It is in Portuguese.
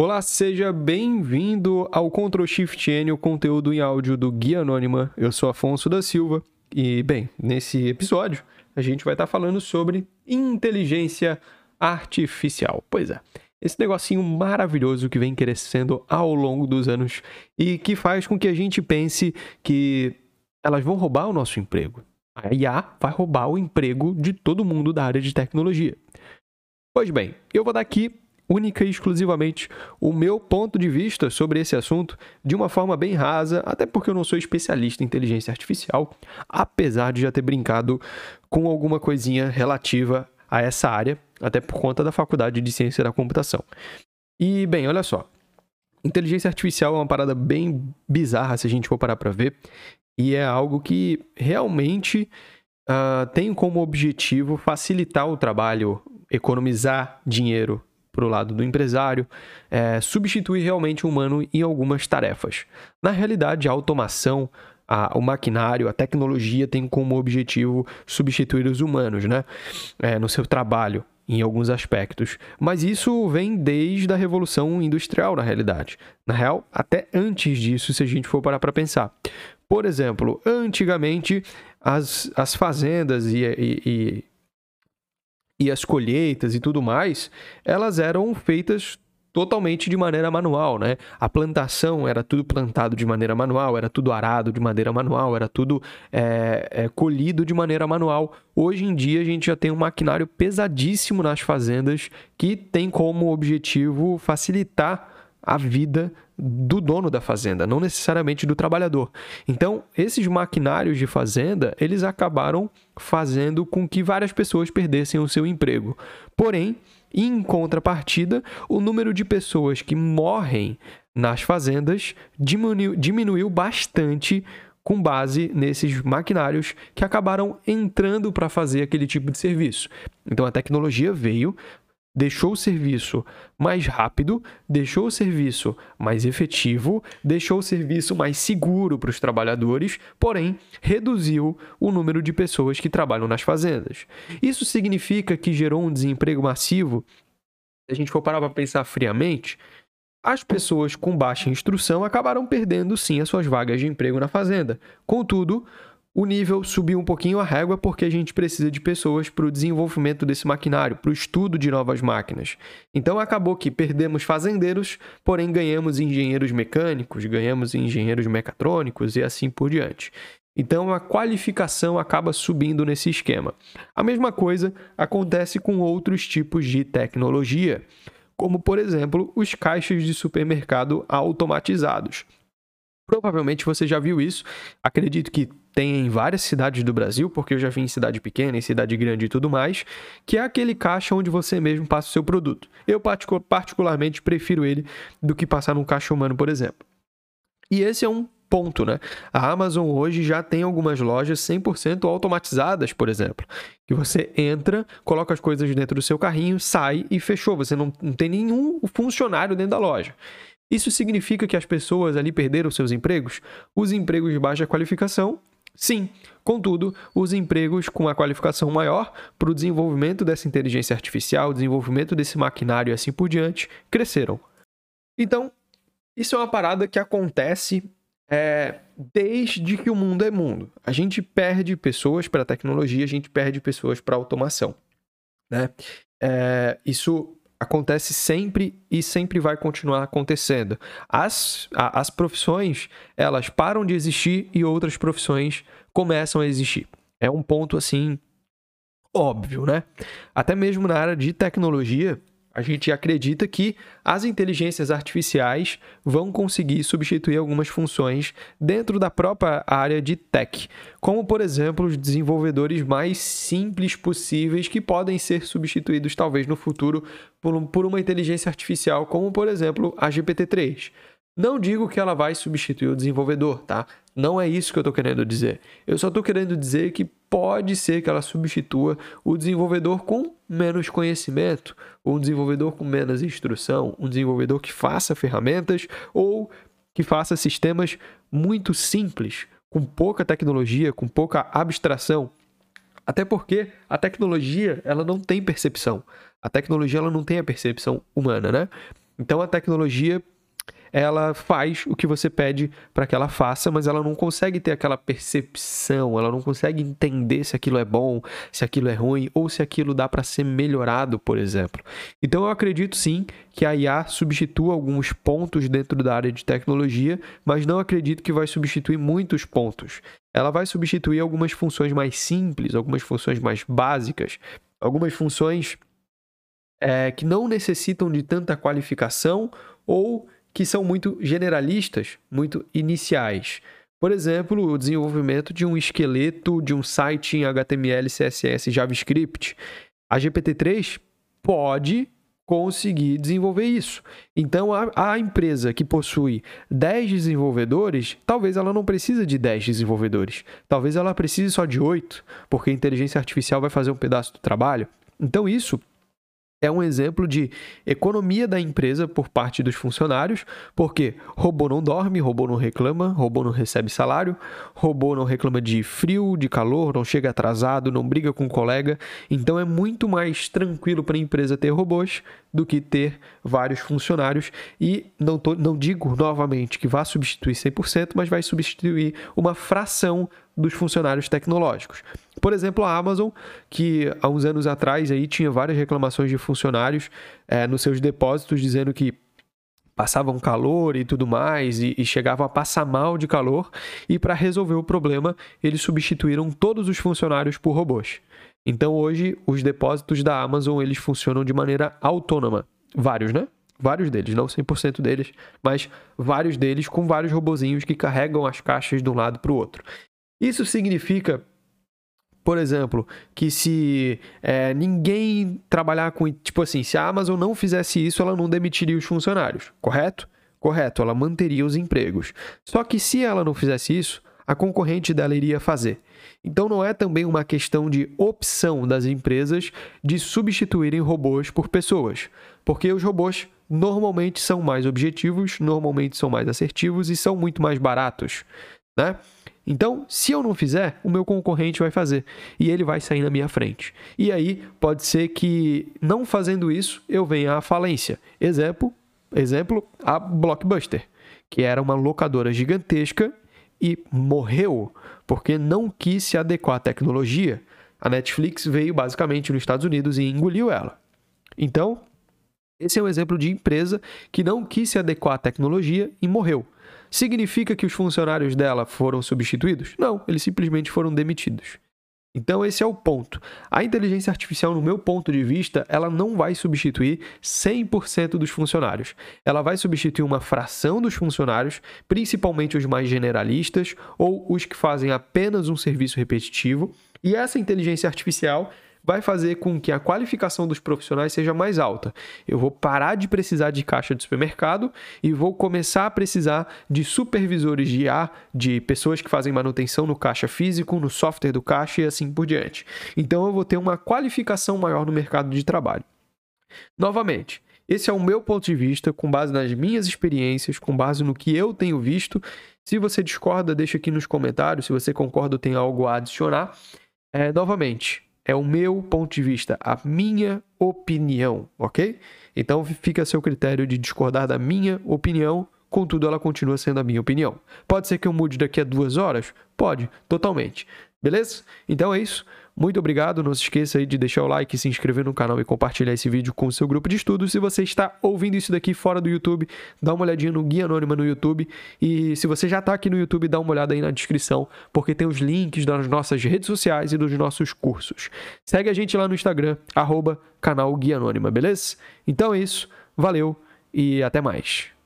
Olá, seja bem-vindo ao Ctrl Shift N, o conteúdo em áudio do Guia Anônima. Eu sou Afonso da Silva e, bem, nesse episódio a gente vai estar falando sobre inteligência artificial. Pois é, esse negocinho maravilhoso que vem crescendo ao longo dos anos e que faz com que a gente pense que elas vão roubar o nosso emprego. A IA vai roubar o emprego de todo mundo da área de tecnologia. Pois bem, eu vou dar aqui única e exclusivamente o meu ponto de vista sobre esse assunto de uma forma bem rasa, até porque eu não sou especialista em inteligência artificial, apesar de já ter brincado com alguma coisinha relativa a essa área, até por conta da faculdade de ciência da computação. E bem, olha só. Inteligência artificial é uma parada bem bizarra se a gente for parar para ver, e é algo que realmente uh, tem como objetivo facilitar o trabalho, economizar dinheiro para o lado do empresário, é, substituir realmente o humano em algumas tarefas. Na realidade, a automação, a, o maquinário, a tecnologia tem como objetivo substituir os humanos né? É, no seu trabalho, em alguns aspectos. Mas isso vem desde a Revolução Industrial, na realidade. Na real, até antes disso, se a gente for parar para pensar. Por exemplo, antigamente, as, as fazendas e, e, e e as colheitas e tudo mais, elas eram feitas totalmente de maneira manual, né? A plantação era tudo plantado de maneira manual, era tudo arado de maneira manual, era tudo é, é, colhido de maneira manual. Hoje em dia a gente já tem um maquinário pesadíssimo nas fazendas que tem como objetivo facilitar a vida do dono da fazenda, não necessariamente do trabalhador. Então, esses maquinários de fazenda, eles acabaram fazendo com que várias pessoas perdessem o seu emprego. Porém, em contrapartida, o número de pessoas que morrem nas fazendas diminuiu, diminuiu bastante com base nesses maquinários que acabaram entrando para fazer aquele tipo de serviço. Então a tecnologia veio deixou o serviço mais rápido, deixou o serviço mais efetivo, deixou o serviço mais seguro para os trabalhadores, porém reduziu o número de pessoas que trabalham nas fazendas. Isso significa que gerou um desemprego massivo? Se a gente for parar para pensar friamente, as pessoas com baixa instrução acabaram perdendo sim as suas vagas de emprego na fazenda. Contudo, o nível subiu um pouquinho a régua porque a gente precisa de pessoas para o desenvolvimento desse maquinário, para o estudo de novas máquinas. Então acabou que perdemos fazendeiros, porém ganhamos engenheiros mecânicos, ganhamos engenheiros mecatrônicos e assim por diante. Então a qualificação acaba subindo nesse esquema. A mesma coisa acontece com outros tipos de tecnologia, como por exemplo os caixas de supermercado automatizados. Provavelmente você já viu isso. Acredito que tem em várias cidades do Brasil, porque eu já vi em cidade pequena, em cidade grande e tudo mais, que é aquele caixa onde você mesmo passa o seu produto. Eu particularmente prefiro ele do que passar num caixa humano, por exemplo. E esse é um ponto, né? A Amazon hoje já tem algumas lojas 100% automatizadas, por exemplo, que você entra, coloca as coisas dentro do seu carrinho, sai e fechou. Você não, não tem nenhum funcionário dentro da loja. Isso significa que as pessoas ali perderam seus empregos? Os empregos de baixa qualificação? Sim. Contudo, os empregos com a qualificação maior para o desenvolvimento dessa inteligência artificial, desenvolvimento desse maquinário e assim por diante, cresceram. Então, isso é uma parada que acontece é, desde que o mundo é mundo. A gente perde pessoas para a tecnologia, a gente perde pessoas para a automação. Né? É, isso acontece sempre e sempre vai continuar acontecendo. As, a, as profissões, elas param de existir e outras profissões começam a existir. É um ponto assim óbvio, né? Até mesmo na área de tecnologia, a gente acredita que as inteligências artificiais vão conseguir substituir algumas funções dentro da própria área de tech, como por exemplo os desenvolvedores mais simples possíveis que podem ser substituídos talvez no futuro por, uma inteligência artificial, como por exemplo a GPT-3. Não digo que ela vai substituir o desenvolvedor, tá? Não é isso que eu estou querendo dizer. Eu só estou querendo dizer que pode ser que ela substitua o desenvolvedor com menos conhecimento, um desenvolvedor com menos instrução, um desenvolvedor que faça ferramentas ou que faça sistemas muito simples, com pouca tecnologia, com pouca abstração. Até porque a tecnologia ela não tem percepção. A tecnologia ela não tem a percepção humana, né? Então a tecnologia ela faz o que você pede para que ela faça, mas ela não consegue ter aquela percepção, ela não consegue entender se aquilo é bom, se aquilo é ruim ou se aquilo dá para ser melhorado, por exemplo. Então eu acredito sim que a IA substitua alguns pontos dentro da área de tecnologia, mas não acredito que vai substituir muitos pontos. Ela vai substituir algumas funções mais simples, algumas funções mais básicas, algumas funções é, que não necessitam de tanta qualificação ou que são muito generalistas, muito iniciais. Por exemplo, o desenvolvimento de um esqueleto de um site em HTML, CSS, JavaScript. A GPT-3 pode conseguir desenvolver isso. Então, a, a, empresa que possui 10 desenvolvedores, talvez ela não precise de 10 desenvolvedores. Talvez ela precise só de 8, porque a inteligência artificial vai fazer um pedaço do trabalho. Então, isso é um exemplo de economia da empresa por parte dos funcionários, porque robô não dorme, robô não reclama, robô não recebe salário, robô não reclama de frio, de calor, não chega atrasado, não briga com colega. Então é muito mais tranquilo para a empresa ter robôs do que ter vários funcionários. E não, tô, não digo novamente que vá substituir 100%, mas vai substituir uma fração dos funcionários tecnológicos. Por exemplo, a Amazon, que há uns anos atrás aí tinha várias reclamações de funcionários é, nos seus depósitos dizendo que passavam calor e tudo mais e, e chegavam a passar mal de calor e para resolver o problema eles substituíram todos os funcionários por robôs. Então hoje os depósitos da Amazon eles funcionam de maneira autônoma, vários, né? Vários deles, não 100% deles, mas vários deles com vários robozinhos que carregam as caixas de um lado para o outro. Isso significa por exemplo, que se é, ninguém trabalhar com. Tipo assim, se a Amazon não fizesse isso, ela não demitiria os funcionários, correto? Correto, ela manteria os empregos. Só que se ela não fizesse isso, a concorrente dela iria fazer. Então não é também uma questão de opção das empresas de substituírem robôs por pessoas, porque os robôs normalmente são mais objetivos, normalmente são mais assertivos e são muito mais baratos, né? Então, se eu não fizer, o meu concorrente vai fazer e ele vai sair na minha frente. E aí pode ser que não fazendo isso eu venha à falência. Exemplo, exemplo, a Blockbuster, que era uma locadora gigantesca e morreu porque não quis se adequar à tecnologia. A Netflix veio basicamente nos Estados Unidos e engoliu ela. Então, esse é um exemplo de empresa que não quis se adequar à tecnologia e morreu. Significa que os funcionários dela foram substituídos? Não, eles simplesmente foram demitidos. Então esse é o ponto. A inteligência artificial, no meu ponto de vista, ela não vai substituir 100% dos funcionários. Ela vai substituir uma fração dos funcionários, principalmente os mais generalistas ou os que fazem apenas um serviço repetitivo. E essa inteligência artificial vai fazer com que a qualificação dos profissionais seja mais alta. Eu vou parar de precisar de caixa de supermercado e vou começar a precisar de supervisores de IA, de pessoas que fazem manutenção no caixa físico, no software do caixa e assim por diante. Então eu vou ter uma qualificação maior no mercado de trabalho. Novamente, esse é o meu ponto de vista, com base nas minhas experiências, com base no que eu tenho visto. Se você discorda, deixa aqui nos comentários. Se você concorda ou tem algo a adicionar. É, novamente, é o meu ponto de vista, a minha opinião, ok? Então fica a seu critério de discordar da minha opinião, contudo ela continua sendo a minha opinião. Pode ser que eu mude daqui a duas horas? Pode, totalmente. Beleza? Então é isso. Muito obrigado. Não se esqueça aí de deixar o like, se inscrever no canal e compartilhar esse vídeo com o seu grupo de estudos. Se você está ouvindo isso daqui fora do YouTube, dá uma olhadinha no Guia Anônima no YouTube. E se você já está aqui no YouTube, dá uma olhada aí na descrição, porque tem os links das nossas redes sociais e dos nossos cursos. Segue a gente lá no Instagram, arroba canal Guia Anônima, beleza? Então é isso. Valeu e até mais.